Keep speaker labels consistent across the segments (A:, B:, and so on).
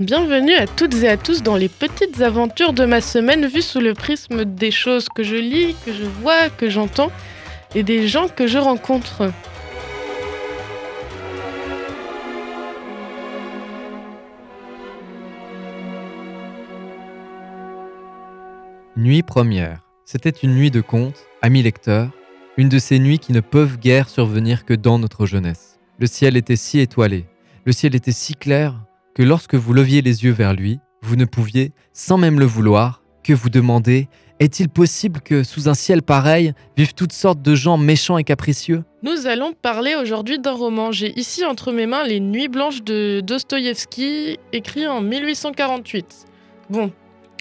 A: Bienvenue à toutes et à tous dans les petites aventures de ma semaine vues sous le prisme des choses que je lis, que je vois, que j'entends et des gens que je rencontre.
B: Nuit première. C'était une nuit de conte, amis lecteurs, une de ces nuits qui ne peuvent guère survenir que dans notre jeunesse. Le ciel était si étoilé, le ciel était si clair que lorsque vous leviez les yeux vers lui, vous ne pouviez, sans même le vouloir, que vous demander est-il possible que sous un ciel pareil vivent toutes sortes de gens méchants et capricieux?
A: Nous allons parler aujourd'hui d'un roman. J'ai ici entre mes mains Les Nuits blanches de Dostoïevski, écrit en 1848. Bon,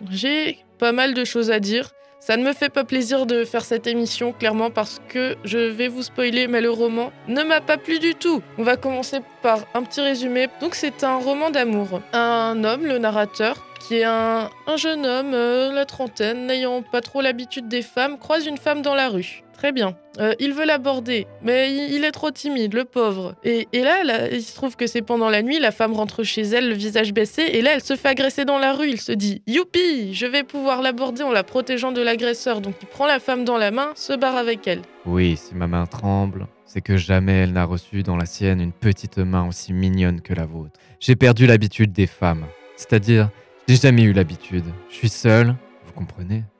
A: j'ai pas mal de choses à dire. Ça ne me fait pas plaisir de faire cette émission, clairement, parce que je vais vous spoiler, mais le roman ne m'a pas plu du tout. On va commencer par un petit résumé. Donc, c'est un roman d'amour. Un homme, le narrateur, qui est un, jeune homme, euh, la trentaine, n'ayant pas trop l'habitude des femmes, croise une femme dans la rue. Très bien. Euh, il veut l'aborder, mais il, est trop timide, le pauvre. Et, là, il se trouve que c'est pendant la nuit, la femme rentre chez elle, le visage baissé, et là, elle se fait agresser dans la rue. Il se dit Youpi, je vais pouvoir l'aborder en la protégeant de l'agresseur. Donc il prend la femme dans la main, se barre avec elle.
B: Oui, si ma main tremble, c'est que jamais elle n'a reçu dans la sienne une petite main aussi mignonne que la vôtre. J'ai perdu l'habitude des femmes. C'est-à-dire, j'ai jamais eu l'habitude. Je suis seul,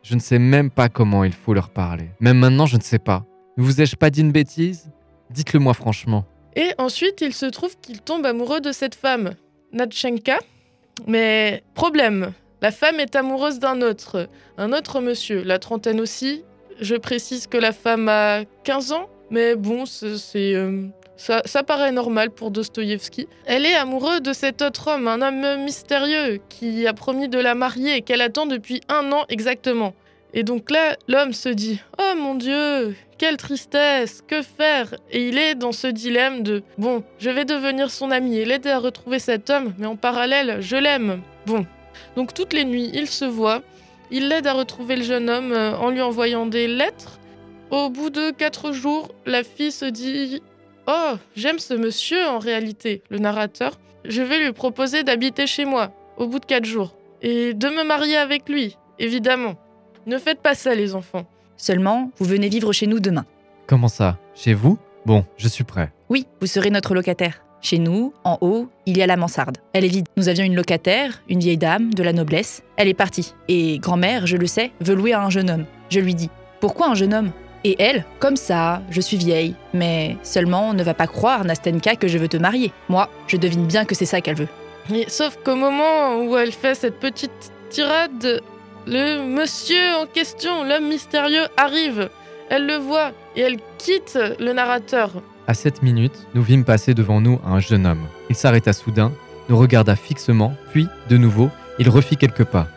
B: Je ne sais même pas comment il faut leur parler. Même maintenant, je ne sais pas. Ne vous ai-je pas dit une bêtise? Dites-le moi franchement.
A: Et ensuite, il se trouve qu'il tombe amoureux de cette femme, Natchenka. Mais problème, la femme est amoureuse d'un autre, un autre monsieur, la trentaine aussi. Je précise que la femme a 15 ans, mais bon, c'est euh, ça, paraît normal pour Dostoïevski. Elle est amoureuse de cet autre homme, un homme mystérieux, qui a promis de la marier et qu'elle attend depuis un an exactement. Et donc là, l'homme se dit Oh mon Dieu, quelle tristesse, que faire? Et il est dans ce dilemme de Bon, je vais devenir son ami et l'aider à retrouver cet homme, mais en parallèle, je l'aime. Bon. Donc toutes les nuits, il se voit, il l'aide à retrouver le jeune homme euh, en lui envoyant des lettres. Au bout de quatre jours, la fille se dit Oh, j'aime ce monsieur en réalité, le narrateur. Je vais lui proposer d'habiter chez moi, au bout de quatre jours, et de me marier avec lui, évidemment. Ne faites pas ça, les enfants.
C: Seulement, vous venez vivre chez nous demain.
B: Comment ça Chez vous? Bon, je suis prêt.
C: Oui, vous serez notre locataire. Chez nous, en haut, il y a la mansarde. Elle est vide. Nous avions une locataire, une vieille dame, de la noblesse. Elle est partie. Et grand-mère, je le sais, veut louer à un jeune homme. Je lui dis Pourquoi un jeune homme? Et elle, comme ça, je suis vieille, mais seulement ne va pas croire, Nastenka, que je veux te marier. Moi, je devine bien que c'est ça qu'elle veut.
A: sauf qu'au moment où elle fait cette petite tirade, le monsieur en question, l'homme mystérieux, arrive. Elle le voit et elle quitte le narrateur.
B: À cette minute, nous vîmes passer devant nous un jeune homme. Il s'arrêta soudain, nous regarda fixement, puis, de nouveau, il refit quelques pas.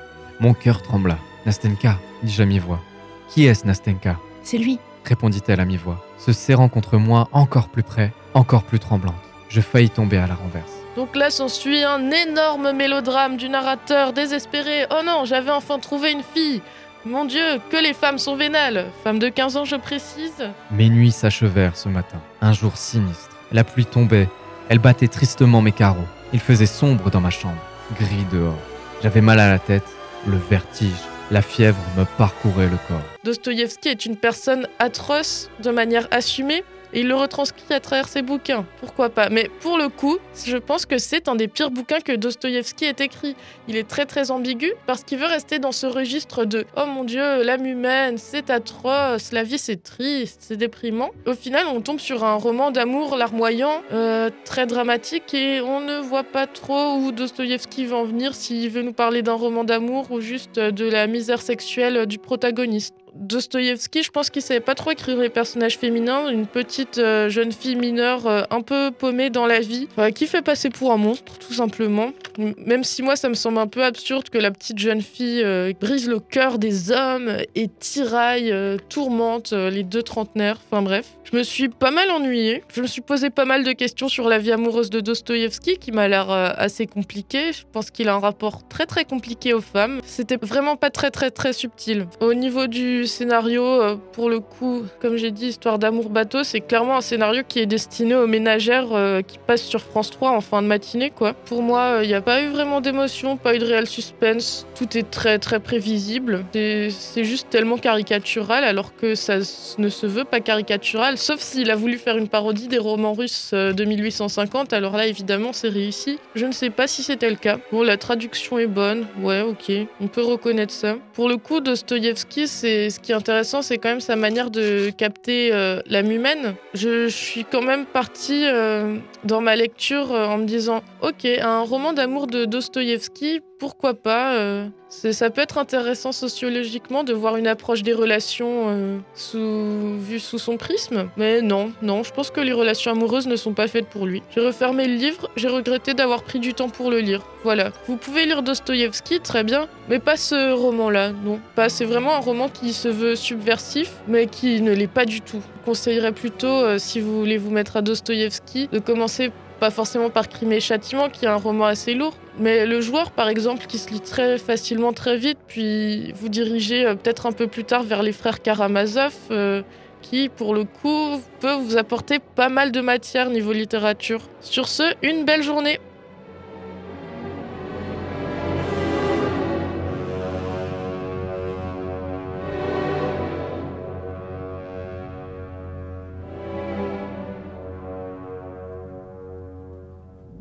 B: Mon cœur trembla. Nastenka, dis-je à mi-voix. Qui est-ce, Nastenka?
C: C'est lui,
B: répondit-elle à mi-voix, se serrant contre moi encore plus près, encore plus tremblante. Je faillis tomber à la renverse.
A: Donc là s'ensuit un énorme mélodrame du narrateur désespéré. Oh non, j'avais enfin trouvé une fille. Mon Dieu, que les femmes sont vénales. Femme de 15 ans, je précise.
B: Mes nuits s'achevèrent ce matin. Un jour sinistre. La pluie tombait. Elle battait tristement mes carreaux. Il faisait sombre dans ma chambre. Gris dehors. J'avais mal à la tête, le vertige la fièvre me parcourait le corps.
A: Dostoïevski est une personne atroce de manière assumée il le retranscrit à travers ses bouquins. Pourquoi pas? Mais pour le coup, je pense que c'est un des pires bouquins que Dostoïevski ait écrit. Il est très très ambigu parce qu'il veut rester dans ce registre de Oh mon Dieu, l'âme humaine, c'est atroce, la vie c'est triste, c'est déprimant. Au final, on tombe sur un roman d'amour larmoyant, euh, très dramatique et on ne voit pas trop où Dostoïevski va en venir, s'il veut nous parler d'un roman d'amour ou juste de la misère sexuelle du protagoniste. Dostoïevski, je pense qu'il savait pas trop écrire les personnages féminins. Une petite euh, jeune fille mineure euh, un peu paumée dans la vie, qui fait passer pour un monstre, tout simplement. même si moi, ça me semble un peu absurde que la petite jeune fille euh, brise le cœur des hommes et tiraille, tourmente les deux trentenaires. Enfin bref, je me suis pas mal ennuyée. Je me suis posé pas mal de questions sur la vie amoureuse de Dostoïevski, qui m'a l'air assez compliquée. Je pense qu'il a un rapport très très compliqué aux femmes. C'était vraiment pas très très très subtil. Au niveau du scénario, euh, pour le coup, comme j'ai dit, Histoire d'amour bateau, c'est clairement un scénario qui est destiné aux ménagères euh, qui passent sur France 3 en fin de matinée, quoi. Pour moi, il n'y a pas eu vraiment d'émotion, pas eu de réel suspense. Tout est très très prévisible. C'est juste tellement caricatural, alors que ça ne se veut pas caricatural, sauf s'il a voulu faire une parodie des romans russes euh, de 1850. Alors là, évidemment, c'est réussi. Je ne sais pas si c'était le cas. Bon, la traduction est bonne, ouais, ok, on peut reconnaître ça. Pour le coup, Dostoïevski, c'est ce qui est intéressant, c'est quand même sa manière de capter euh, l'âme humaine. Je, suis quand même partie euh, dans ma lecture euh, en me disant, ok, un roman d'amour de Dostoïevski, pourquoi pas euh, Ça peut être intéressant sociologiquement de voir une approche des relations euh, sous, vue sous son prisme, mais non, non, je pense que les relations amoureuses ne sont pas faites pour lui. J'ai refermé le livre, j'ai regretté d'avoir pris du temps pour le lire. Voilà. Vous pouvez lire Dostoïevski, très bien, mais pas ce roman-là, non. Pas, c'est vraiment un roman qui se veut subversif, mais qui ne l'est pas du tout. Je conseillerais plutôt, euh, si vous voulez vous mettre à Dostoïevski, de commencer pas forcément par Crime et Châtiment, qui est un roman assez lourd, mais Le Joueur, par exemple, qui se lit très facilement, très vite, puis vous dirigez euh, peut-être un peu plus tard vers les frères Karamazov, euh, qui, pour le coup, peut vous apporter pas mal de matière niveau littérature. Sur ce, une belle journée